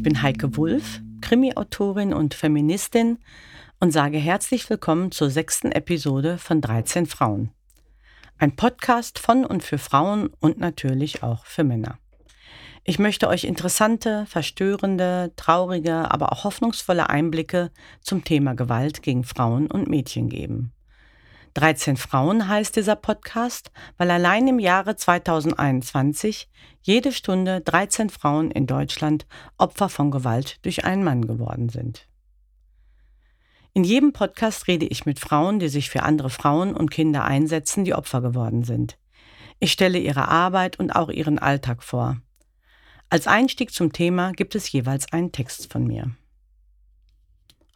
Ich bin Heike Wulff, Krimi-Autorin und Feministin und sage herzlich willkommen zur sechsten Episode von 13 Frauen. Ein Podcast von und für Frauen und natürlich auch für Männer. Ich möchte euch interessante, verstörende, traurige, aber auch hoffnungsvolle Einblicke zum Thema Gewalt gegen Frauen und Mädchen geben. 13 Frauen heißt dieser Podcast, weil allein im Jahre 2021 jede Stunde 13 Frauen in Deutschland Opfer von Gewalt durch einen Mann geworden sind. In jedem Podcast rede ich mit Frauen, die sich für andere Frauen und Kinder einsetzen, die Opfer geworden sind. Ich stelle ihre Arbeit und auch ihren Alltag vor. Als Einstieg zum Thema gibt es jeweils einen Text von mir.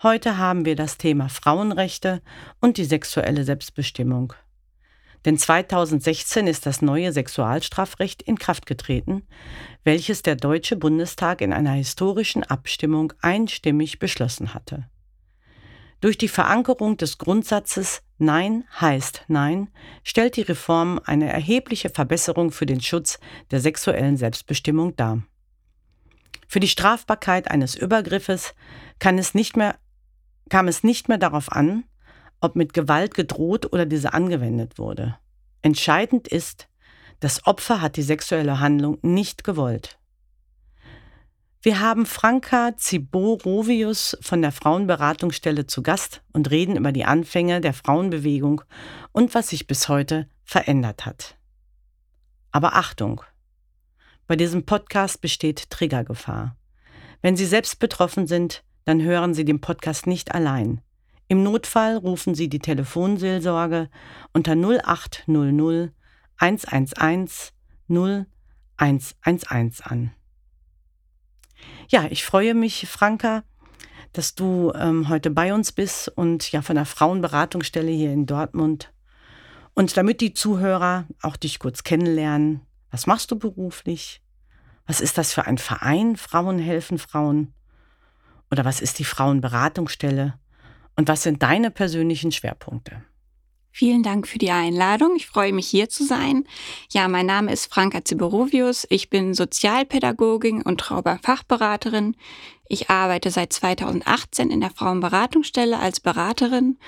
Heute haben wir das Thema Frauenrechte und die sexuelle Selbstbestimmung. Denn 2016 ist das neue Sexualstrafrecht in Kraft getreten, welches der Deutsche Bundestag in einer historischen Abstimmung einstimmig beschlossen hatte. Durch die Verankerung des Grundsatzes Nein heißt Nein stellt die Reform eine erhebliche Verbesserung für den Schutz der sexuellen Selbstbestimmung dar. Für die Strafbarkeit eines Übergriffes kann es nicht mehr kam es nicht mehr darauf an, ob mit Gewalt gedroht oder diese angewendet wurde. Entscheidend ist, das Opfer hat die sexuelle Handlung nicht gewollt. Wir haben Franka Ziborovius von der Frauenberatungsstelle zu Gast und reden über die Anfänge der Frauenbewegung und was sich bis heute verändert hat. Aber Achtung! Bei diesem Podcast besteht Triggergefahr. Wenn Sie selbst betroffen sind, dann hören Sie den Podcast nicht allein. Im Notfall rufen Sie die Telefonseelsorge unter 0800 111 0111 an. Ja, ich freue mich, Franka, dass du ähm, heute bei uns bist und ja von der Frauenberatungsstelle hier in Dortmund. Und damit die Zuhörer auch dich kurz kennenlernen, was machst du beruflich? Was ist das für ein Verein? Frauen helfen Frauen. Oder was ist die Frauenberatungsstelle? Und was sind deine persönlichen Schwerpunkte? Vielen Dank für die Einladung. Ich freue mich hier zu sein. Ja, mein Name ist Franka Ziborovius. Ich bin Sozialpädagogin und Trauberfachberaterin. Ich arbeite seit 2018 in der Frauenberatungsstelle als Beraterin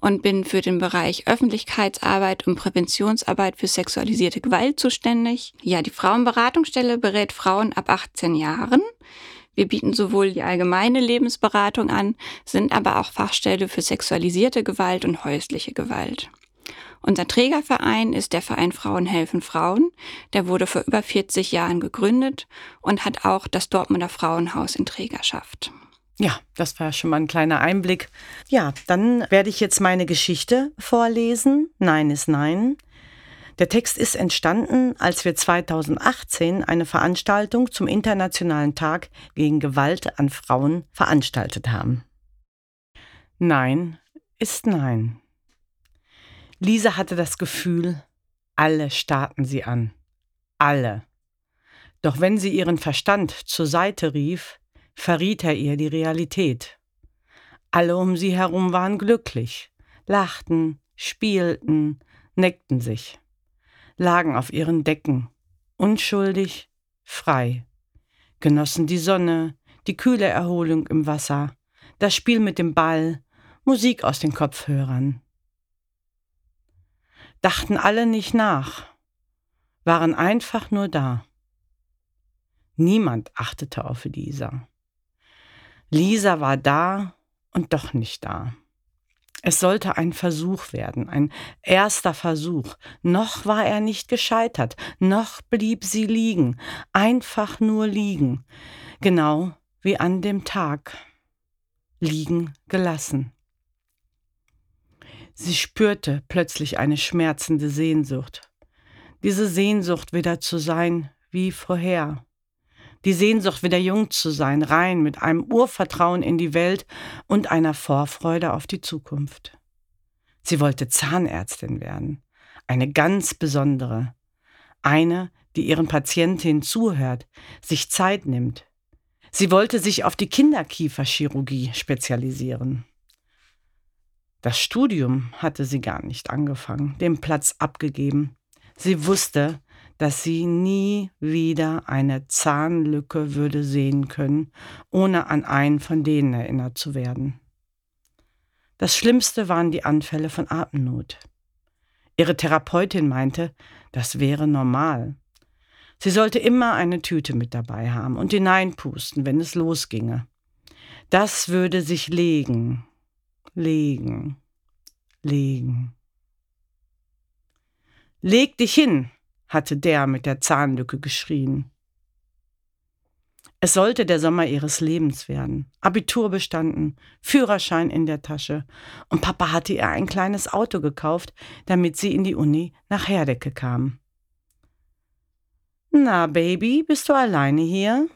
und bin für den Bereich Öffentlichkeitsarbeit und Präventionsarbeit für sexualisierte Gewalt zuständig. Ja, die Frauenberatungsstelle berät Frauen ab 18 Jahren. Wir bieten sowohl die allgemeine Lebensberatung an, sind aber auch Fachstelle für sexualisierte Gewalt und häusliche Gewalt. Unser Trägerverein ist der Verein Frauen helfen Frauen. Der wurde vor über 40 Jahren gegründet und hat auch das Dortmunder Frauenhaus in Trägerschaft. Ja, das war schon mal ein kleiner Einblick. Ja, dann werde ich jetzt meine Geschichte vorlesen. Nein ist Nein. Der Text ist entstanden, als wir 2018 eine Veranstaltung zum Internationalen Tag gegen Gewalt an Frauen veranstaltet haben. Nein ist Nein. Lisa hatte das Gefühl, alle starrten sie an. Alle. Doch wenn sie ihren Verstand zur Seite rief, verriet er ihr die Realität. Alle um sie herum waren glücklich, lachten, spielten, neckten sich lagen auf ihren Decken, unschuldig, frei, genossen die Sonne, die kühle Erholung im Wasser, das Spiel mit dem Ball, Musik aus den Kopfhörern. Dachten alle nicht nach, waren einfach nur da. Niemand achtete auf Lisa. Lisa war da und doch nicht da. Es sollte ein Versuch werden, ein erster Versuch. Noch war er nicht gescheitert, noch blieb sie liegen, einfach nur liegen, genau wie an dem Tag, liegen gelassen. Sie spürte plötzlich eine schmerzende Sehnsucht, diese Sehnsucht wieder zu sein wie vorher, die Sehnsucht, wieder jung zu sein, rein mit einem Urvertrauen in die Welt und einer Vorfreude auf die Zukunft. Sie wollte Zahnärztin werden, eine ganz besondere, eine, die ihren Patientinnen zuhört, sich Zeit nimmt. Sie wollte sich auf die Kinderkieferchirurgie spezialisieren. Das Studium hatte sie gar nicht angefangen, den Platz abgegeben. Sie wusste, dass sie nie wieder eine Zahnlücke würde sehen können, ohne an einen von denen erinnert zu werden. Das Schlimmste waren die Anfälle von Atemnot. Ihre Therapeutin meinte, das wäre normal. Sie sollte immer eine Tüte mit dabei haben und hineinpusten, wenn es losginge. Das würde sich legen, legen, legen. Leg dich hin, hatte der mit der Zahnlücke geschrien. Es sollte der Sommer ihres Lebens werden. Abitur bestanden, Führerschein in der Tasche und Papa hatte ihr ein kleines Auto gekauft, damit sie in die Uni nach Herdecke kam. Na, Baby, bist du alleine hier?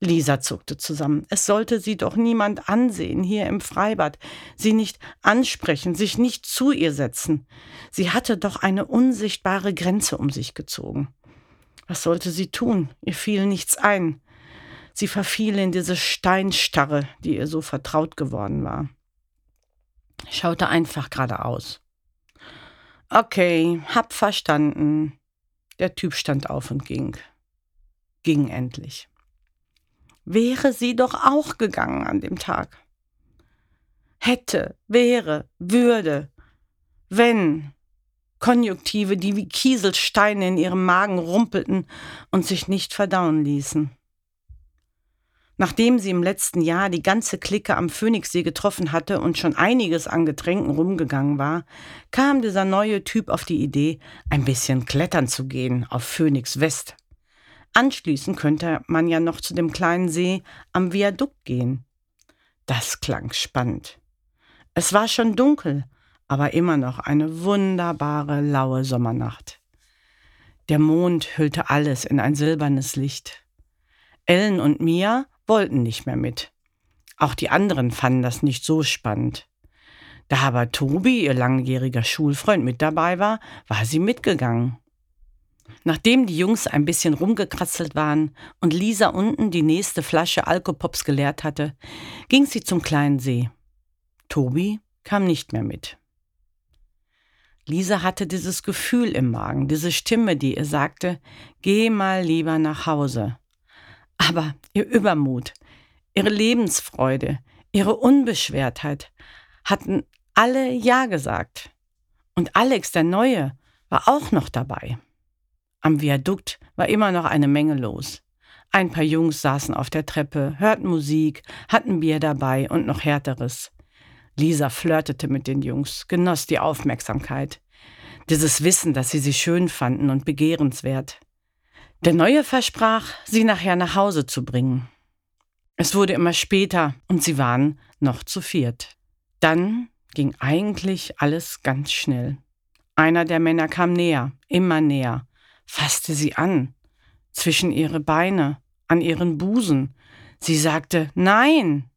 Lisa zuckte zusammen. Es sollte sie doch niemand ansehen hier im Freibad, sie nicht ansprechen, sich nicht zu ihr setzen. Sie hatte doch eine unsichtbare Grenze um sich gezogen. Was sollte sie tun? Ihr fiel nichts ein. Sie verfiel in diese Steinstarre, die ihr so vertraut geworden war. Schaute einfach geradeaus. Okay, hab verstanden. Der Typ stand auf und ging. Ging endlich. Wäre sie doch auch gegangen an dem Tag. Hätte, wäre, würde, wenn, Konjunktive, die wie Kieselsteine in ihrem Magen rumpelten und sich nicht verdauen ließen. Nachdem sie im letzten Jahr die ganze Clique am Phoenixsee getroffen hatte und schon einiges an Getränken rumgegangen war, kam dieser neue Typ auf die Idee, ein bisschen klettern zu gehen auf Phoenix West. Anschließend könnte man ja noch zu dem kleinen See am Viadukt gehen. Das klang spannend. Es war schon dunkel, aber immer noch eine wunderbare laue Sommernacht. Der Mond hüllte alles in ein silbernes Licht. Ellen und Mia wollten nicht mehr mit. Auch die anderen fanden das nicht so spannend. Da aber Tobi, ihr langjähriger Schulfreund, mit dabei war, war sie mitgegangen. Nachdem die Jungs ein bisschen rumgekratzelt waren und Lisa unten die nächste Flasche Alkopops geleert hatte, ging sie zum kleinen See. Tobi kam nicht mehr mit. Lisa hatte dieses Gefühl im Magen, diese Stimme, die ihr sagte, geh mal lieber nach Hause. Aber ihr Übermut, ihre Lebensfreude, ihre Unbeschwertheit hatten alle Ja gesagt. Und Alex, der Neue, war auch noch dabei. Am Viadukt war immer noch eine Menge los. Ein paar Jungs saßen auf der Treppe, hörten Musik, hatten Bier dabei und noch härteres. Lisa flirtete mit den Jungs, genoss die Aufmerksamkeit. Dieses Wissen, dass sie sie schön fanden und begehrenswert. Der Neue versprach, sie nachher nach Hause zu bringen. Es wurde immer später und sie waren noch zu viert. Dann ging eigentlich alles ganz schnell. Einer der Männer kam näher, immer näher, fasste sie an, zwischen ihre Beine, an ihren Busen. Sie sagte Nein.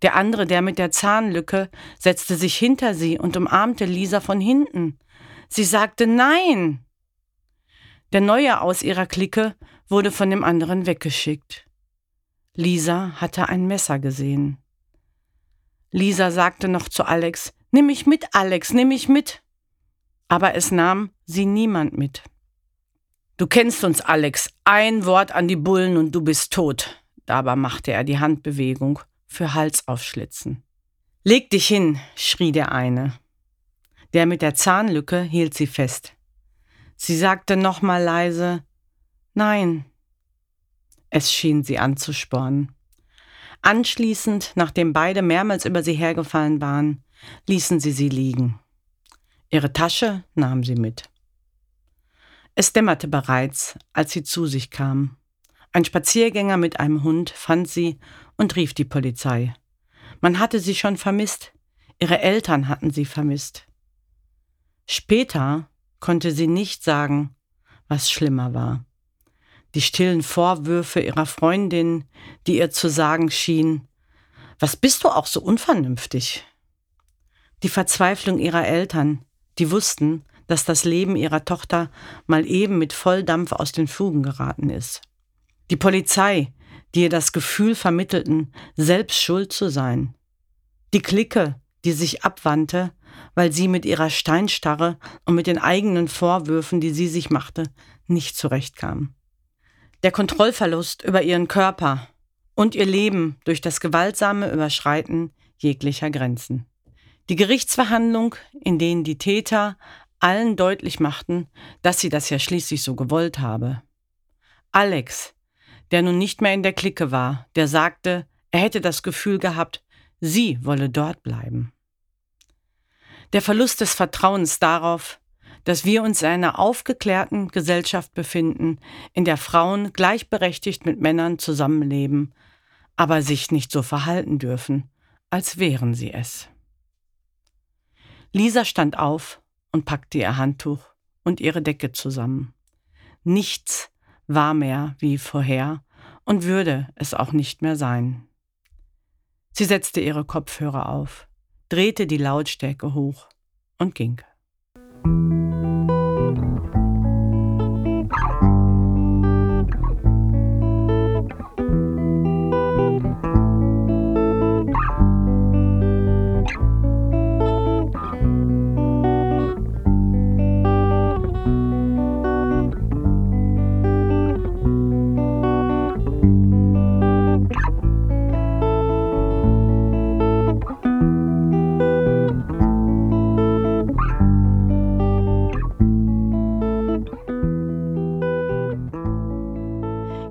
Der andere, der mit der Zahnlücke, setzte sich hinter sie und umarmte Lisa von hinten. Sie sagte Nein. Der Neue aus ihrer Clique wurde von dem anderen weggeschickt. Lisa hatte ein Messer gesehen. Lisa sagte noch zu Alex, Nimm mich mit, Alex, nimm mich mit. Aber es nahm sie niemand mit. Du kennst uns, Alex. Ein Wort an die Bullen und du bist tot. Dabei machte er die Handbewegung für Hals aufschlitzen. Leg dich hin, schrie der eine. Der mit der Zahnlücke hielt sie fest. Sie sagte nochmal leise Nein. Es schien sie anzuspornen. Anschließend, nachdem beide mehrmals über sie hergefallen waren, ließen sie sie liegen. Ihre Tasche nahm sie mit. Es dämmerte bereits, als sie zu sich kam. Ein Spaziergänger mit einem Hund fand sie und rief die Polizei. Man hatte sie schon vermisst. Ihre Eltern hatten sie vermisst. Später konnte sie nicht sagen, was schlimmer war. Die stillen Vorwürfe ihrer Freundin, die ihr zu sagen schien, was bist du auch so unvernünftig? Die Verzweiflung ihrer Eltern, die wussten, dass das Leben ihrer Tochter mal eben mit Volldampf aus den Fugen geraten ist. Die Polizei, die ihr das Gefühl vermittelten, selbst schuld zu sein. Die Clique, die sich abwandte, weil sie mit ihrer Steinstarre und mit den eigenen Vorwürfen, die sie sich machte, nicht zurechtkam. Der Kontrollverlust über ihren Körper und ihr Leben durch das gewaltsame Überschreiten jeglicher Grenzen. Die Gerichtsverhandlung, in denen die Täter allen deutlich machten, dass sie das ja schließlich so gewollt habe. Alex, der nun nicht mehr in der Clique war, der sagte, er hätte das Gefühl gehabt, sie wolle dort bleiben. Der Verlust des Vertrauens darauf, dass wir uns in einer aufgeklärten Gesellschaft befinden, in der Frauen gleichberechtigt mit Männern zusammenleben, aber sich nicht so verhalten dürfen, als wären sie es. Lisa stand auf und packte ihr Handtuch und ihre Decke zusammen. Nichts war mehr wie vorher und würde es auch nicht mehr sein. Sie setzte ihre Kopfhörer auf, drehte die Lautstärke hoch und ging.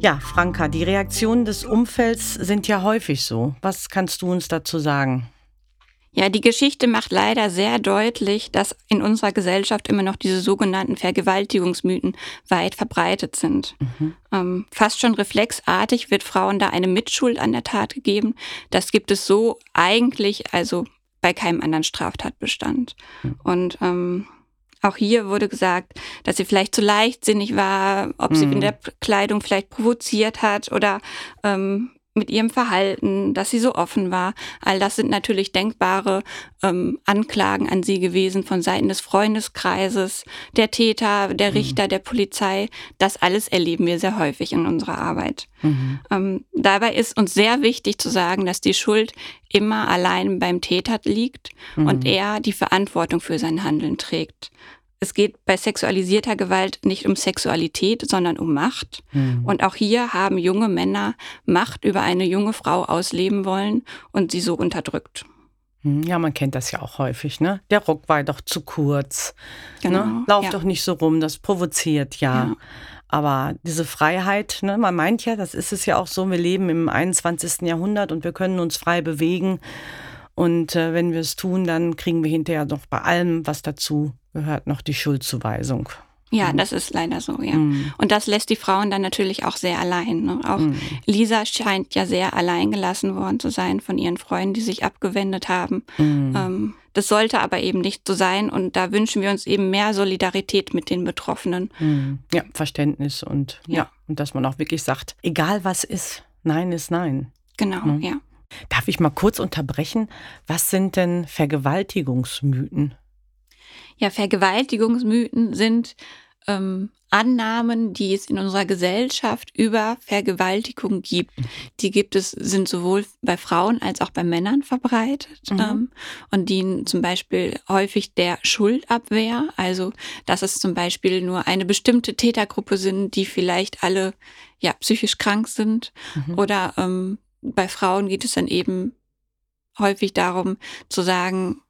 Ja, Franka, die Reaktionen des Umfelds sind ja häufig so. Was kannst du uns dazu sagen? Ja, die Geschichte macht leider sehr deutlich, dass in unserer Gesellschaft immer noch diese sogenannten Vergewaltigungsmythen weit verbreitet sind. Mhm. Ähm, fast schon reflexartig wird Frauen da eine Mitschuld an der Tat gegeben. Das gibt es so eigentlich, also bei keinem anderen Straftatbestand. Mhm. Und ähm, auch hier wurde gesagt, dass sie vielleicht zu leichtsinnig war, ob sie in mhm. der Kleidung vielleicht provoziert hat oder ähm, mit ihrem Verhalten, dass sie so offen war. All das sind natürlich denkbare ähm, Anklagen an sie gewesen von Seiten des Freundeskreises, der Täter, der mhm. Richter, der Polizei. Das alles erleben wir sehr häufig in unserer Arbeit. Mhm. Ähm, dabei ist uns sehr wichtig zu sagen, dass die Schuld immer allein beim Täter liegt mhm. und er die Verantwortung für sein Handeln trägt. Es geht bei sexualisierter Gewalt nicht um Sexualität, sondern um Macht. Mhm. Und auch hier haben junge Männer Macht über eine junge Frau ausleben wollen und sie so unterdrückt. Hm, ja, man kennt das ja auch häufig, ne? Der Rock war doch zu kurz. Ne? Genau. Ne? Lauf ja. doch nicht so rum, das provoziert ja. ja. Aber diese Freiheit, ne, man meint ja, das ist es ja auch so, wir leben im 21. Jahrhundert und wir können uns frei bewegen. Und äh, wenn wir es tun, dann kriegen wir hinterher noch bei allem, was dazu gehört, noch die Schuldzuweisung. Ja, mhm. das ist leider so, ja. Mhm. Und das lässt die Frauen dann natürlich auch sehr allein. Ne? Auch mhm. Lisa scheint ja sehr allein gelassen worden zu sein von ihren Freunden, die sich abgewendet haben. Mhm. Ähm, das sollte aber eben nicht so sein und da wünschen wir uns eben mehr Solidarität mit den Betroffenen. Mhm. Ja, Verständnis und ja. ja. und dass man auch wirklich sagt, egal was ist, nein ist nein. Genau, ne? ja. Darf ich mal kurz unterbrechen? Was sind denn Vergewaltigungsmythen? Ja, Vergewaltigungsmythen sind ähm, Annahmen, die es in unserer Gesellschaft über Vergewaltigung gibt. Die gibt es, sind sowohl bei Frauen als auch bei Männern verbreitet mhm. ähm, und dienen zum Beispiel häufig der Schuldabwehr. Also, dass es zum Beispiel nur eine bestimmte Tätergruppe sind, die vielleicht alle ja psychisch krank sind mhm. oder ähm, bei Frauen geht es dann eben häufig darum zu sagen,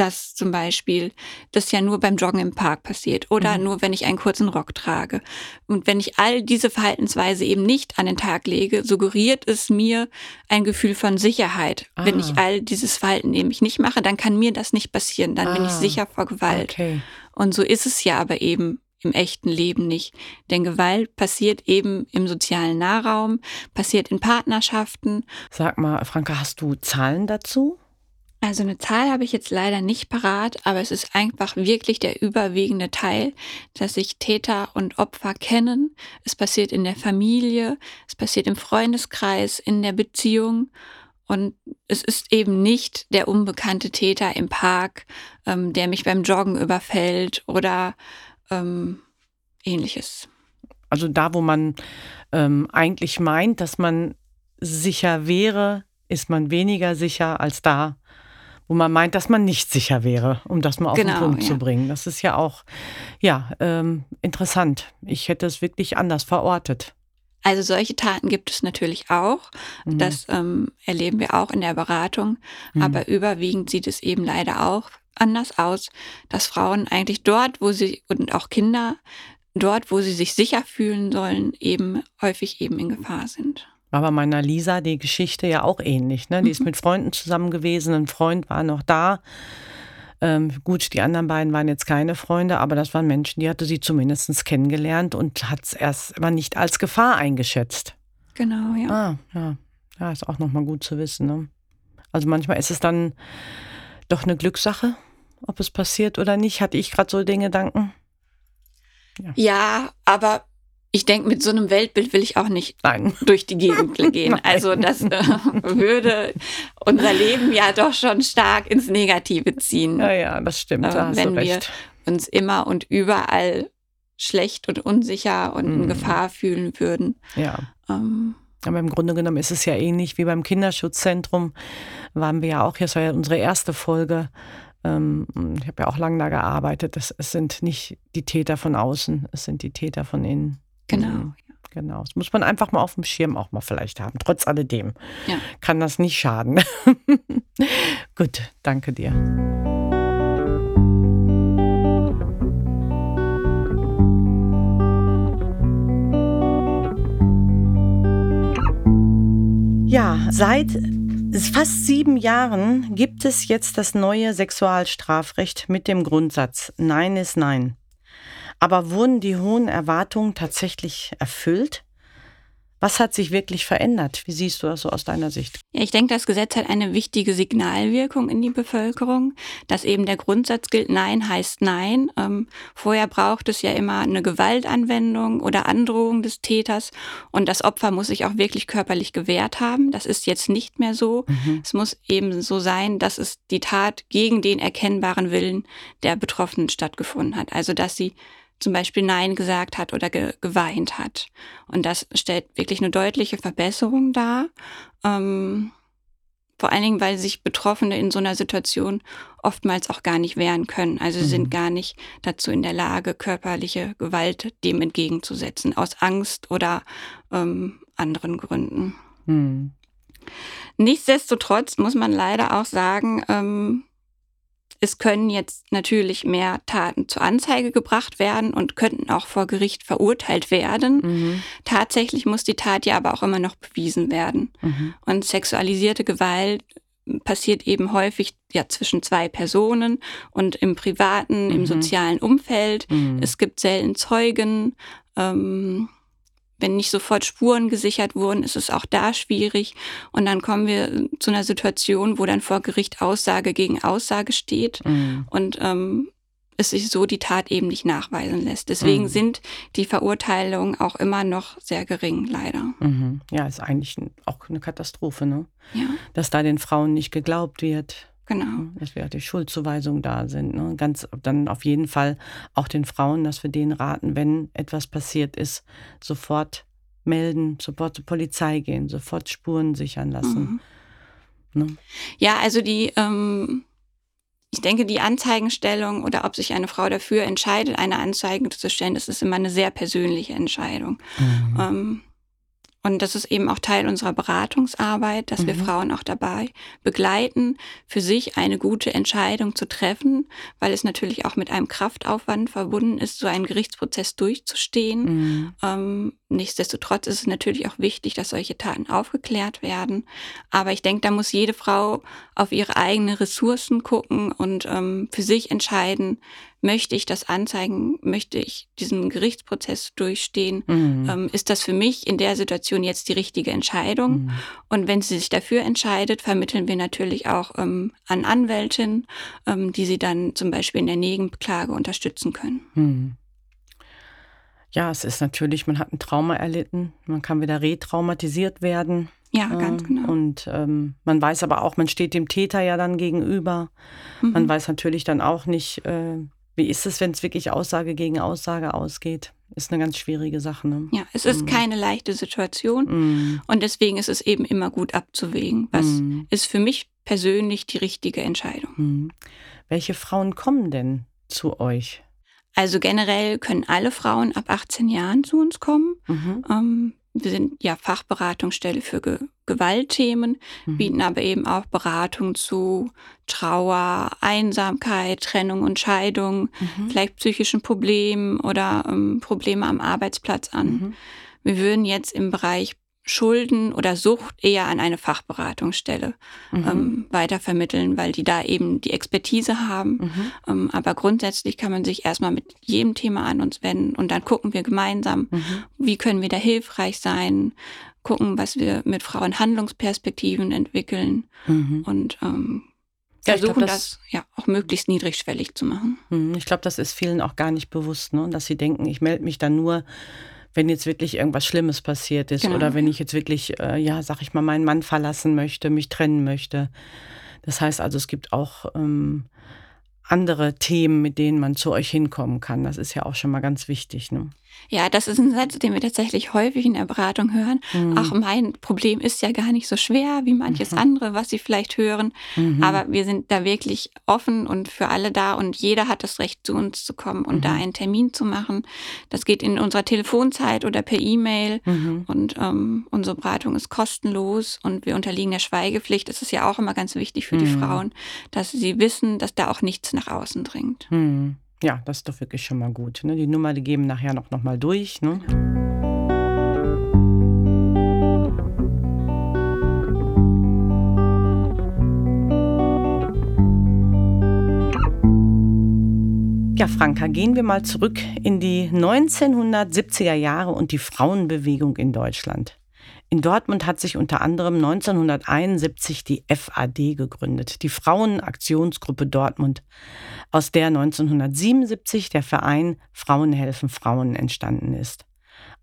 dass zum Beispiel das ja nur beim Joggen im Park passiert oder mhm. nur wenn ich einen kurzen Rock trage. Und wenn ich all diese Verhaltensweise eben nicht an den Tag lege, suggeriert es mir ein Gefühl von Sicherheit. Ah. Wenn ich ah. all dieses Verhalten nämlich nicht mache, dann kann mir das nicht passieren. Dann ah. bin ich ah. sicher vor Gewalt. Okay. Und so ist es ja aber eben im echten Leben nicht. Denn Gewalt passiert eben im sozialen Nahraum, passiert in Partnerschaften. Sag mal, Franka, hast du Zahlen dazu? Also eine Zahl habe ich jetzt leider nicht parat, aber es ist einfach wirklich der überwiegende Teil, dass sich Täter und Opfer kennen. Es passiert in der Familie, es passiert im Freundeskreis, in der Beziehung. Und es ist eben nicht der unbekannte Täter im Park, ähm, der mich beim Joggen überfällt oder ähm, ähnliches. Also da, wo man ähm, eigentlich meint, dass man sicher wäre, ist man weniger sicher als da, wo man meint, dass man nicht sicher wäre, um das mal auf Genau, den Punkt ja. zu bringen. Das ist ja auch ja ähm, interessant. Ich hätte es wirklich anders verortet. Also solche Taten gibt es natürlich auch. Mhm. Das ähm, erleben wir auch in der Beratung. Mhm. Aber überwiegend sieht es eben leider auch anders aus, dass Frauen eigentlich dort, wo sie und auch Kinder dort, wo sie sich sicher fühlen sollen, eben häufig eben in Gefahr sind. War bei meiner Lisa die Geschichte ja auch ähnlich. Ne? Die ist Mhm. mit Freunden zusammen gewesen, ein Freund war noch da. Ähm, gut, die anderen beiden waren jetzt keine Freunde, aber das waren Menschen, die hatte sie zumindest kennengelernt und hat es erst immer nicht als Gefahr eingeschätzt. Genau, ja. Ah, ja. Ja, ist auch nochmal gut zu wissen. Ne? Also manchmal ist es dann doch eine Glückssache, ob es passiert oder nicht. Hatte ich gerade so den Gedanken? Ja, aber ich denke, mit so einem Weltbild will ich auch nicht Nein. durch die Gegend gehen. Nein. Also das äh, würde unser Leben ja doch schon stark ins Negative ziehen. Ja, ja, das stimmt. Äh, Da wenn wir- uns immer und überall schlecht und unsicher und in Mhm. Gefahr fühlen würden. Ja. Ähm, Aber im Grunde genommen ist es ja ähnlich wie beim Kinderschutzzentrum. Waren wir ja auch, das war ja unsere erste Folge. Ähm, Ich habe ja auch lange da gearbeitet. Das, es sind nicht die Täter von außen, es sind die Täter von innen. Genau. Mhm. Genau. Das muss man einfach mal auf dem Schirm auch mal vielleicht haben. Trotz alledem Ja. kann das nicht schaden. Gut, danke dir. Ja, seit fast sieben Jahren gibt es jetzt das neue Sexualstrafrecht mit dem Grundsatz Nein ist Nein. Aber wurden die hohen Erwartungen tatsächlich erfüllt? Was hat sich wirklich verändert? Wie siehst du das so aus deiner Sicht? Ja, ich denke, das Gesetz hat eine wichtige Signalwirkung in die Bevölkerung, dass eben der Grundsatz gilt, Nein heißt Nein. Ähm, vorher braucht es ja immer eine Gewaltanwendung oder Androhung des Täters und das Opfer muss sich auch wirklich körperlich gewehrt haben. Das ist jetzt nicht mehr so. Mhm. Es muss eben so sein, dass es die Tat gegen den erkennbaren Willen der Betroffenen stattgefunden hat. Also dass sie zum Beispiel Nein gesagt hat oder ge geweint hat. Und das stellt wirklich eine deutliche Verbesserung dar. Ähm, vor allen Dingen, weil sich Betroffene in so einer Situation oftmals auch gar nicht wehren können. Also sie Mhm. sind gar nicht dazu in der Lage, körperliche Gewalt dem entgegenzusetzen, aus Angst oder ähm, anderen Gründen. Hm. Nichtsdestotrotz muss man leider auch sagen, ähm, es können jetzt natürlich mehr Taten zur Anzeige gebracht werden und könnten auch vor Gericht verurteilt werden. Mhm. Tatsächlich muss die Tat ja aber auch immer noch bewiesen werden. Mhm. Und sexualisierte Gewalt passiert eben häufig ja zwischen zwei Personen und im privaten, Mhm. im sozialen Umfeld. Mhm. Es gibt selten Zeugen. Ähm, wenn nicht sofort Spuren gesichert wurden, ist es auch da schwierig. Und dann kommen wir zu einer Situation, wo dann vor Gericht Aussage gegen Aussage steht Mhm. und ähm, es sich so die Tat eben nicht nachweisen lässt. Deswegen Mhm. sind die Verurteilungen auch immer noch sehr gering, leider. Mhm. Ja, ist eigentlich auch eine Katastrophe, ne? Ja, Dass da den Frauen nicht geglaubt wird, genau. dass wir die Schuldzuweisungen da sind. Ne? Ganz dann auf jeden Fall auch den Frauen, dass wir denen raten, wenn etwas passiert ist, sofort melden, sofort zur Polizei gehen, sofort Spuren sichern lassen. Mhm. Ne? Ja, also die, ähm, ich denke, die Anzeigenstellung oder ob sich eine Frau dafür entscheidet, eine Anzeige zu stellen, das ist immer eine sehr persönliche Entscheidung. Mhm. Ähm, und das ist eben auch Teil unserer Beratungsarbeit, dass wir Mhm. Frauen auch dabei begleiten, für sich eine gute Entscheidung zu treffen, weil es natürlich auch mit einem Kraftaufwand verbunden ist, so einen Gerichtsprozess durchzustehen. Mhm. Ähm, nichtsdestotrotz ist es natürlich auch wichtig, dass solche Taten aufgeklärt werden. Aber ich denke, da muss jede Frau auf ihre eigenen Ressourcen gucken und ähm, für sich entscheiden, möchte ich das anzeigen, möchte ich diesen Gerichtsprozess durchstehen. Mhm. Ähm, ist das für mich in der Situation jetzt die richtige Entscheidung? Mhm. Und wenn sie sich dafür entscheidet, vermitteln wir natürlich auch ähm, an Anwältinnen, ähm, die sie dann zum Beispiel in der Nebenklage unterstützen können. Hm. Ja, es ist natürlich, man hat ein Trauma erlitten, man kann wieder retraumatisiert werden. Ja, ganz Ähm, genau. Und ähm, man weiß aber auch, man steht dem Täter ja dann gegenüber. Mhm. Man weiß natürlich dann auch nicht, äh, wie ist es, wenn es wirklich Aussage gegen Aussage ausgeht. Ist eine ganz schwierige Sache. Ne? Ja, es ist Mhm. keine leichte Situation Mm, und deswegen ist es eben immer gut abzuwägen. Was mm, ist für mich persönlich die richtige Entscheidung. Mhm. Welche Frauen kommen denn zu euch? Also generell können alle Frauen ab 18 Jahren zu uns kommen. Mhm. Ähm, wir sind ja Fachberatungsstelle für Ge Gewaltthemen, mhm. bieten aber eben auch Beratung zu Trauer, Einsamkeit, Trennung und Scheidung, mhm. vielleicht psychischen Problemen oder ähm, Probleme am Arbeitsplatz an. Mhm. Wir würden jetzt im Bereich Schulden oder Sucht eher an eine Fachberatungsstelle mhm. ähm, weitervermitteln, weil die da eben die Expertise haben. Mhm. Ähm, aber grundsätzlich kann man sich erstmal mit jedem Thema an uns wenden und dann gucken wir gemeinsam, mhm. wie können wir da hilfreich sein, gucken, was wir mit Frauen Handlungsperspektiven entwickeln mhm. und ähm, ja, versuchen glaub, das, das, ja auch möglichst niedrigschwellig zu machen. Mhm, ich glaube, das ist vielen auch gar nicht bewusst, ne? dass sie denken, ich melde mich dann nur wenn jetzt wirklich irgendwas Schlimmes passiert ist genau. oder wenn ich jetzt wirklich, äh, ja, sag ich mal, meinen Mann verlassen möchte, mich trennen möchte. Das heißt also, es gibt auch ähm, andere Themen, mit denen man zu euch hinkommen kann. Das ist ja auch schon mal ganz wichtig. Ne? Ja, das ist ein Satz, den wir tatsächlich häufig in der Beratung hören. Mhm. Ach, mein Problem ist ja gar nicht so schwer wie manches mhm. andere, was Sie vielleicht hören. Mhm. Aber wir sind da wirklich offen und für alle da und jeder hat das Recht, zu uns zu kommen und da mhm. einen Termin zu machen. Das geht in unserer Telefonzeit oder per E-Mail mhm. und ähm, unsere Beratung ist kostenlos und wir unterliegen der Schweigepflicht. Das ist ja auch immer ganz wichtig für die mhm. Frauen, dass sie wissen, dass da auch nichts nach außen dringt. Ja, das ist doch wirklich schon mal gut. Ne? Die Nummer, die geben nachher noch, noch mal durch. Ne? Ja, Franka, gehen wir mal zurück in die 1970er Jahre und die Frauenbewegung in Deutschland. In Dortmund hat sich unter anderem 1971 die FAD gegründet, die Frauenaktionsgruppe Dortmund, aus der 1977 der Verein Frauen helfen Frauen entstanden ist.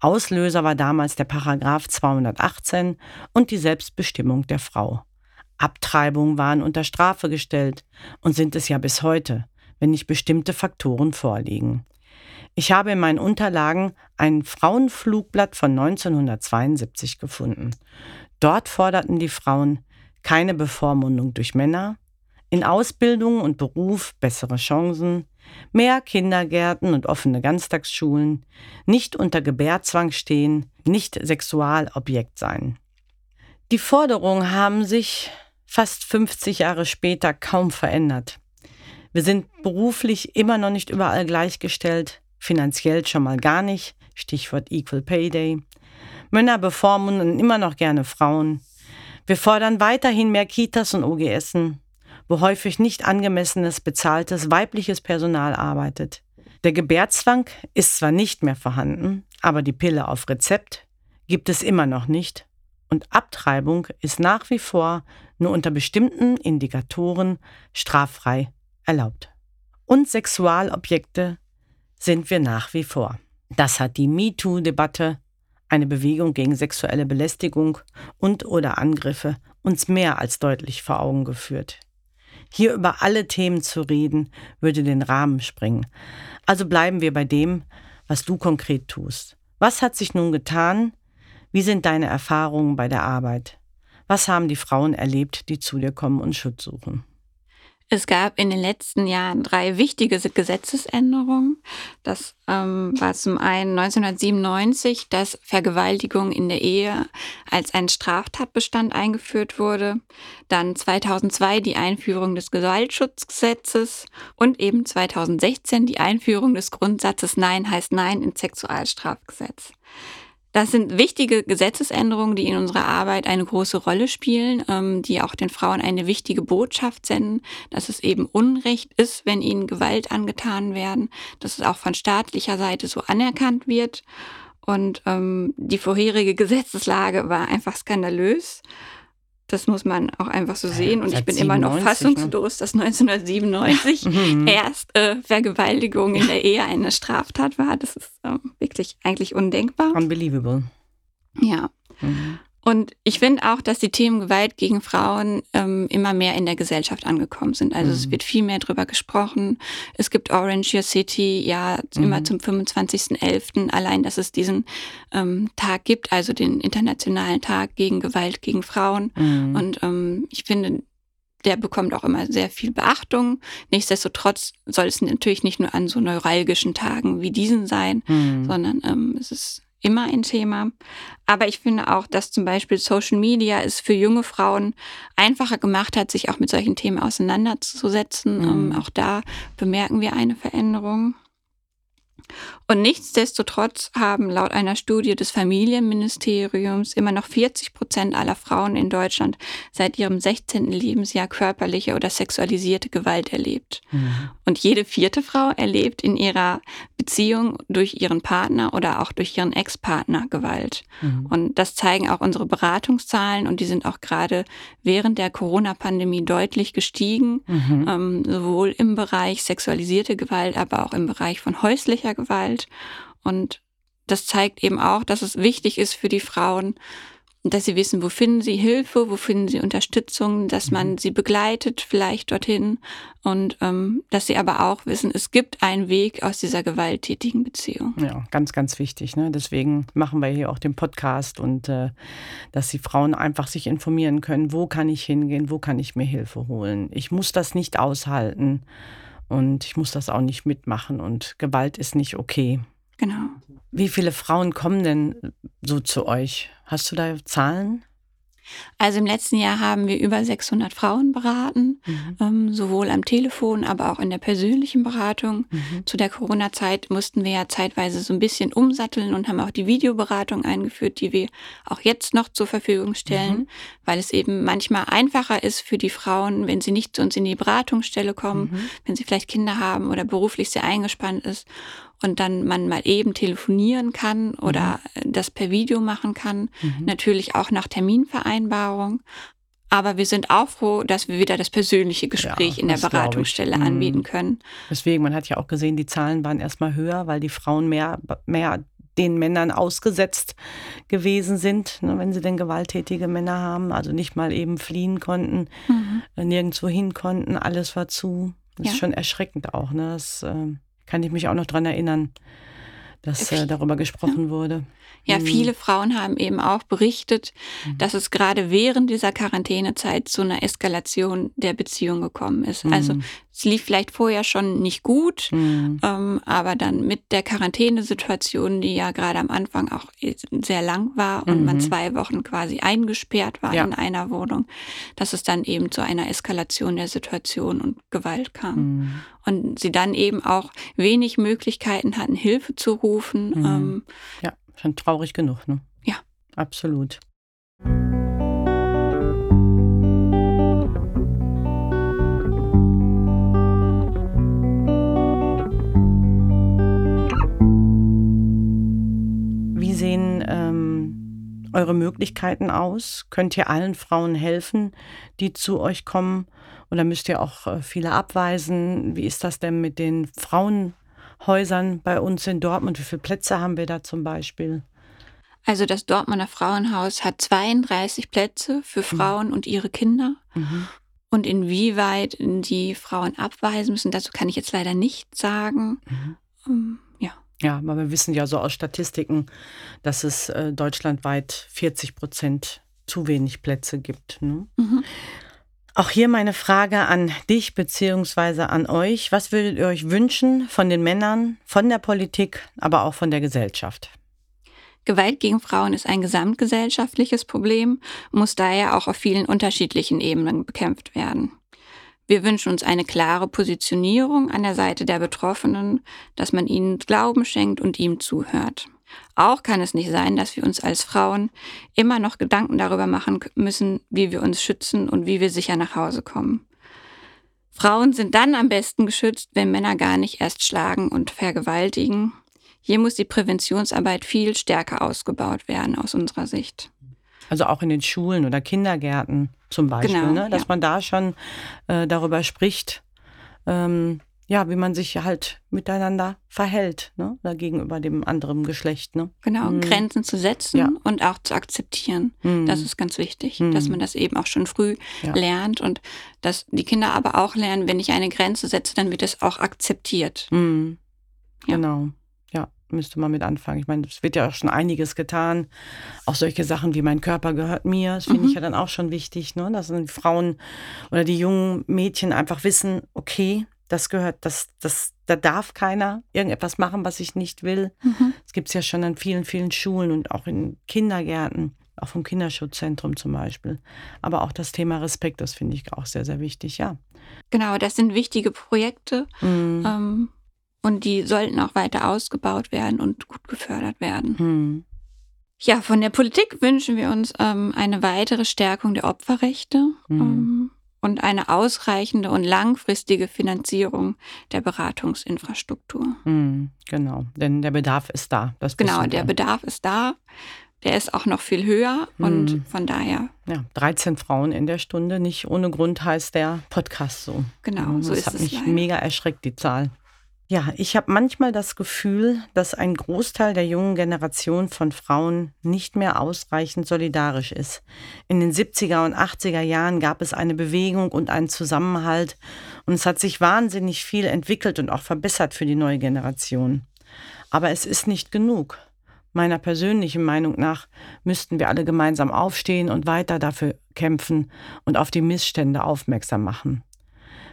Auslöser war damals der Paragraph 218 und die Selbstbestimmung der Frau. Abtreibungen waren unter Strafe gestellt und sind es ja bis heute, wenn nicht bestimmte Faktoren vorliegen. Ich habe in meinen Unterlagen ein Frauenflugblatt von 1972 gefunden. Dort forderten die Frauen keine Bevormundung durch Männer, in Ausbildung und Beruf bessere Chancen, mehr Kindergärten und offene Ganztagsschulen, nicht unter Gebärzwang stehen, nicht Sexualobjekt sein. Die Forderungen haben sich fast 50 Jahre später kaum verändert. Wir sind beruflich immer noch nicht überall gleichgestellt finanziell schon mal gar nicht, Stichwort Equal Pay Day. Männer bevormunden immer noch gerne Frauen. Wir fordern weiterhin mehr Kitas und OGSen, wo häufig nicht angemessenes, bezahltes weibliches Personal arbeitet. Der Gebärzwang ist zwar nicht mehr vorhanden, aber die Pille auf Rezept gibt es immer noch nicht und Abtreibung ist nach wie vor nur unter bestimmten Indikatoren straffrei erlaubt. Und Sexualobjekte sind wir nach wie vor. Das hat die MeToo-Debatte, eine Bewegung gegen sexuelle Belästigung und oder Angriffe, uns mehr als deutlich vor Augen geführt. Hier über alle Themen zu reden, würde den Rahmen sprengen. Also bleiben wir bei dem, was du konkret tust. Was hat sich nun getan? Wie sind deine Erfahrungen bei der Arbeit? Was haben die Frauen erlebt, die zu dir kommen und Schutz suchen? Es gab in den letzten Jahren drei wichtige Gesetzesänderungen. Das ähm, war zum einen 1997, dass Vergewaltigung in der Ehe als ein Straftatbestand eingeführt wurde. Dann 2002 die Einführung des Gewaltschutzgesetzes und eben 2016 die Einführung des Grundsatzes Nein heißt Nein ins Sexualstrafgesetz. Das sind wichtige Gesetzesänderungen, die in unserer Arbeit eine große Rolle spielen, ähm, die auch den Frauen eine wichtige Botschaft senden, dass es eben Unrecht ist, wenn ihnen Gewalt angetan werden, dass es auch von staatlicher Seite so anerkannt wird. Und ähm, die vorherige Gesetzeslage war einfach skandalös. Das muss man auch einfach so sehen. Und ich bin 97, immer noch fassungslos, ne? dass 1997 mhm. erst äh, Vergewaltigung in der Ehe eine Straftat war. Das ist äh, wirklich eigentlich undenkbar. Unbelievable. Ja. Mhm. Und ich finde auch, dass die Themen Gewalt gegen Frauen ähm, immer mehr in der Gesellschaft angekommen sind. Also mhm. es wird viel mehr drüber gesprochen. Es gibt Orange Your City, ja, mhm. immer zum 25.11. Allein, dass es diesen ähm, Tag gibt, also den Internationalen Tag gegen Gewalt gegen Frauen. Mhm. Und ähm, ich finde, der bekommt auch immer sehr viel Beachtung. Nichtsdestotrotz soll es natürlich nicht nur an so neuralgischen Tagen wie diesen sein, mhm. sondern ähm, es ist immer ein Thema. Aber ich finde auch, dass zum Beispiel Social Media es für junge Frauen einfacher gemacht hat, sich auch mit solchen Themen auseinanderzusetzen. Mhm. Ähm, auch da bemerken wir eine Veränderung. Und nichtsdestotrotz haben laut einer Studie des Familienministeriums immer noch 40 Prozent aller Frauen in Deutschland seit ihrem 16. Lebensjahr körperliche oder sexualisierte Gewalt erlebt. Mhm. Und jede vierte Frau erlebt in ihrer Beziehung durch ihren Partner oder auch durch ihren Ex-Partner Gewalt. Mhm. Und das zeigen auch unsere Beratungszahlen und die sind auch gerade während der Corona-Pandemie deutlich gestiegen, mhm. ähm, sowohl im Bereich sexualisierte Gewalt, aber auch im Bereich von häuslicher Gewalt. Und das zeigt eben auch, dass es wichtig ist für die Frauen, dass sie wissen, wo finden sie Hilfe, wo finden sie Unterstützung, dass man mhm. sie begleitet vielleicht dorthin und ähm, dass sie aber auch wissen, es gibt einen Weg aus dieser gewalttätigen Beziehung. Ja, ganz, ganz wichtig. Ne? Deswegen machen wir hier auch den Podcast und äh, dass die Frauen einfach sich informieren können, wo kann ich hingehen, wo kann ich mir Hilfe holen. Ich muss das nicht aushalten. Und ich muss das auch nicht mitmachen und Gewalt ist nicht okay. Genau. Wie viele Frauen kommen denn so zu euch? Hast du da Zahlen? Also im letzten Jahr haben wir über 600 Frauen beraten, mhm. ähm, sowohl am Telefon, aber auch in der persönlichen Beratung. Mhm. Zu der Corona-Zeit mussten wir ja zeitweise so ein bisschen umsatteln und haben auch die Videoberatung eingeführt, die wir auch jetzt noch zur Verfügung stellen, mhm. weil es eben manchmal einfacher ist für die Frauen, wenn sie nicht zu uns in die Beratungsstelle kommen, mhm. wenn sie vielleicht Kinder haben oder beruflich sehr eingespannt ist und dann man mal eben telefonieren kann oder mhm. das per Video machen kann. Mhm. Natürlich auch nach Terminvereinbarung. Aber wir sind auch froh, dass wir wieder das persönliche Gespräch ja, in der Beratungsstelle mhm. anbieten können. Deswegen, man hat ja auch gesehen, die Zahlen waren erstmal höher, weil die Frauen mehr, mehr den Männern ausgesetzt gewesen sind, ne, wenn sie denn gewalttätige Männer haben, also nicht mal eben fliehen konnten, mhm. Äh, nirgendwo hin konnten, alles war zu. Das ja. ist schon erschreckend auch. Ne? Das, äh, kann ich mich auch noch dran erinnern, dass äh, darüber gesprochen wurde. Ja, mhm. viele Frauen haben eben auch berichtet, mhm. dass es gerade während dieser Quarantänezeit zu einer Eskalation der Beziehung gekommen ist. Mhm. Also es lief vielleicht vorher schon nicht gut, mhm. ähm, aber dann mit der Quarantänesituation, die ja gerade am Anfang auch sehr lang war und man mhm. zwei Wochen quasi eingesperrt war ja. in einer Wohnung, dass es dann eben zu einer Eskalation der Situation und Gewalt kam. Und sie dann eben auch wenig Möglichkeiten hatten, Hilfe zu rufen. Ähm, ja Schon traurig genug, ne? Ja. Absolut. Wie sehen ähm, eure Möglichkeiten aus? Könnt ihr allen Frauen helfen, die zu euch kommen? Oder müsst ihr auch äh, viele abweisen? Wie ist das denn mit den Frauen? Häusern bei uns in Dortmund. Wie viele Plätze haben wir da zum Beispiel? Also das Dortmunder Frauenhaus hat 32 Plätze für mhm. Frauen mhm. und ihre Kinder. Mhm. Und inwieweit die Frauen abweisen müssen, dazu kann ich jetzt leider nicht sagen. Mhm. Ähm, ja. Ja, aber wir wissen ja so aus Statistiken, dass es äh, deutschlandweit 40 Prozent zu wenig Plätze gibt. Ne? Mhm. Auch hier meine Frage an dich beziehungsweise an euch. Was würdet ihr euch wünschen von den Männern, von der Politik, aber auch von der Gesellschaft? Gewalt gegen Frauen ist ein gesamtgesellschaftliches Problem, muss daher auch auf vielen unterschiedlichen Ebenen bekämpft werden. Wir wünschen uns eine klare Positionierung an der Seite der Betroffenen, dass man ihnen Glauben schenkt und ihm zuhört. Auch kann es nicht sein, dass wir uns als Frauen immer noch Gedanken darüber machen müssen, wie wir uns schützen und wie wir sicher nach Hause kommen. Frauen sind dann am besten geschützt, wenn Männer gar nicht erst schlagen und vergewaltigen. Hier muss die Präventionsarbeit viel stärker ausgebaut werden aus unserer Sicht. Also auch in den Schulen oder Kindergärten zum Beispiel, genau, ne? dass ja. man da schon äh, darüber spricht, ähm, ja, wie man sich halt miteinander verhält, ne? Oder gegenüber dem anderen Geschlecht, ne? Genau, mhm. Grenzen zu setzen ja. und auch zu akzeptieren. Mhm. Das ist ganz wichtig, mhm. dass man das eben auch schon früh ja. lernt und dass die Kinder aber auch lernen, wenn ich eine Grenze setze, dann wird es auch akzeptiert. Mhm. Ja. Genau. Ja, müsste man mit anfangen. Ich meine, es wird ja auch schon einiges getan. Auch solche Sachen wie mein Körper gehört mir, das finde mhm. ich ja dann auch schon wichtig, ne? dass die Frauen oder die jungen Mädchen einfach wissen, okay, das gehört, das, das, da darf keiner irgendetwas machen, was ich nicht will. Mhm. Das gibt es ja schon an vielen, vielen Schulen und auch in Kindergärten, auch vom Kinderschutzzentrum zum Beispiel. Aber auch das Thema Respekt, das finde ich auch sehr, sehr wichtig, ja. Genau, das sind wichtige Projekte. Mhm. Ähm, und die sollten auch weiter ausgebaut werden und gut gefördert werden. Mhm. Ja, von der Politik wünschen wir uns ähm, eine weitere Stärkung der Opferrechte. Mhm. Ähm, und eine ausreichende und langfristige Finanzierung der Beratungsinfrastruktur. Mhm, genau, denn der Bedarf ist da. genau, der Bedarf ist da. Der ist auch noch viel höher und mhm. von daher. Ja, 13 Frauen in der Stunde, nicht ohne Grund heißt der Podcast so. Genau, so ist es. Das hat mich leider. mega erschreckt, die Zahl. Ja, ich habe manchmal das Gefühl, dass ein Großteil der jungen Generation von Frauen nicht mehr ausreichend solidarisch ist. In den 70er und 80er Jahren gab es eine Bewegung und einen Zusammenhalt und es hat sich wahnsinnig viel entwickelt und auch verbessert für die neue Generation. Aber es ist nicht genug. Meiner persönlichen Meinung nach müssten wir alle gemeinsam aufstehen und weiter dafür kämpfen und auf die Missstände aufmerksam machen.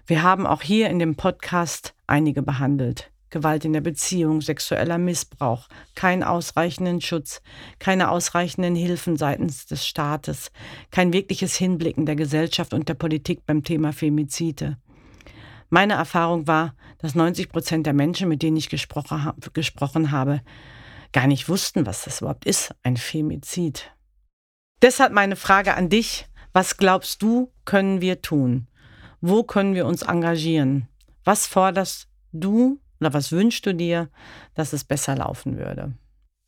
Wir haben auch hier in dem Podcast einige behandelt. Gewalt in der Beziehung, sexueller Missbrauch, keinen ausreichenden Schutz, keine ausreichenden Hilfen seitens des Staates, kein wirkliches Hinblicken der Gesellschaft und der Politik beim Thema Femizide. Meine Erfahrung war, dass 90 Prozent der Menschen, mit denen ich gesprochen, habe, gar nicht wussten, was das überhaupt ist, ein Femizid. Deshalb meine Frage an dich, was glaubst du, können wir tun? Wo können wir uns engagieren? Was forderst du oder was wünschst du dir, dass es besser laufen würde?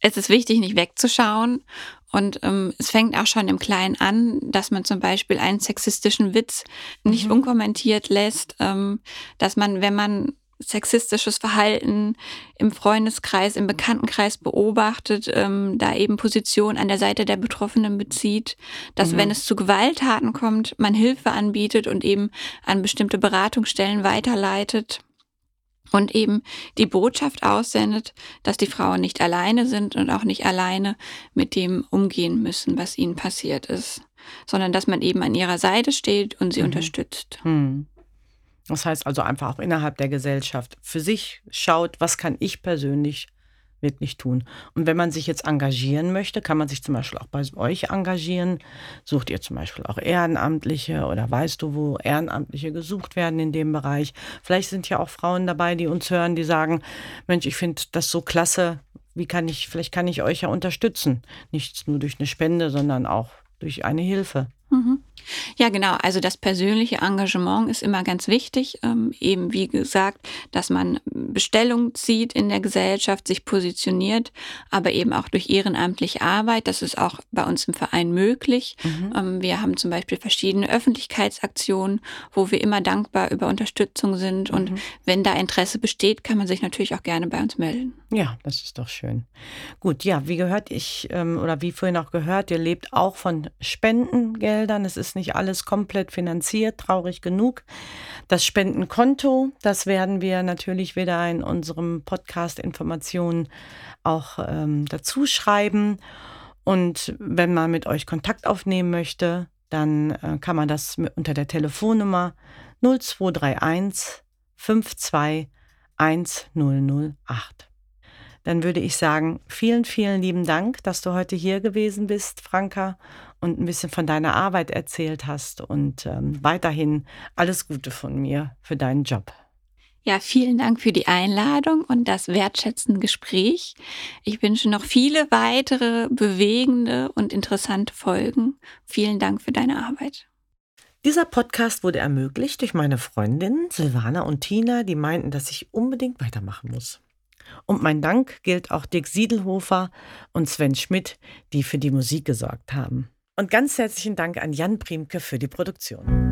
Es ist wichtig, nicht wegzuschauen. Und ähm, es fängt auch schon im Kleinen an, dass man zum Beispiel einen sexistischen Witz nicht mhm. unkommentiert lässt, ähm, dass man, wenn man sexistisches Verhalten im Freundeskreis, im Bekanntenkreis beobachtet, ähm, da eben Position an der Seite der Betroffenen bezieht, dass mhm. wenn es zu Gewalttaten kommt, man Hilfe anbietet und eben an bestimmte Beratungsstellen weiterleitet und eben die Botschaft aussendet, dass die Frauen nicht alleine sind und auch nicht alleine mit dem umgehen müssen, was ihnen passiert ist, sondern dass man eben an ihrer Seite steht und sie mhm. unterstützt. Mhm. Das heißt also einfach auch innerhalb der Gesellschaft für sich schaut, was kann ich persönlich wirklich tun. Und wenn man sich jetzt engagieren möchte, kann man sich zum Beispiel auch bei euch engagieren. Sucht ihr zum Beispiel auch Ehrenamtliche oder weißt du, wo Ehrenamtliche gesucht werden in dem Bereich? Vielleicht sind ja auch Frauen dabei, die uns hören, die sagen, Mensch, ich finde das so klasse. Wie kann ich, vielleicht kann ich euch ja unterstützen. Nicht nur durch eine Spende, sondern auch durch eine Hilfe. Mhm. Ja, genau. Also das persönliche Engagement ist immer ganz wichtig. Ähm, eben wie gesagt, dass man Bestellung zieht in der Gesellschaft, sich positioniert, aber eben auch durch ehrenamtliche Arbeit. Das ist auch bei uns im Verein möglich. Mhm. Ähm, wir haben zum Beispiel verschiedene Öffentlichkeitsaktionen, wo wir immer dankbar über Unterstützung sind. Und mhm. wenn da Interesse besteht, kann man sich natürlich auch gerne bei uns melden. Ja, das ist doch schön. Gut, ja, wie gehört ich ähm, oder wie vorhin auch gehört, ihr lebt auch von Spendengeldern. Es ist nicht alles komplett finanziert, traurig genug. Das Spendenkonto, das werden wir natürlich wieder in unserem Podcast Informationen auch ähm, dazu schreiben. Und wenn man mit euch Kontakt aufnehmen möchte, dann äh, kann man das unter der Telefonnummer 0231 52 1008 dann würde ich sagen, vielen, vielen lieben Dank, dass du heute hier gewesen bist, Franka, und ein bisschen von deiner Arbeit erzählt hast. Und ähm, weiterhin alles Gute von mir für deinen Job. Ja, vielen Dank für die Einladung und das wertschätzende Gespräch. Ich wünsche noch viele weitere bewegende und interessante Folgen. Vielen Dank für deine Arbeit. Dieser Podcast wurde ermöglicht durch meine Freundinnen Silvana und Tina, die meinten, dass ich unbedingt weitermachen muss. Und mein Dank gilt auch Dick Siedelhofer und Sven Schmidt, die für die Musik gesorgt haben. Und ganz herzlichen Dank an Jan Priemke für die Produktion.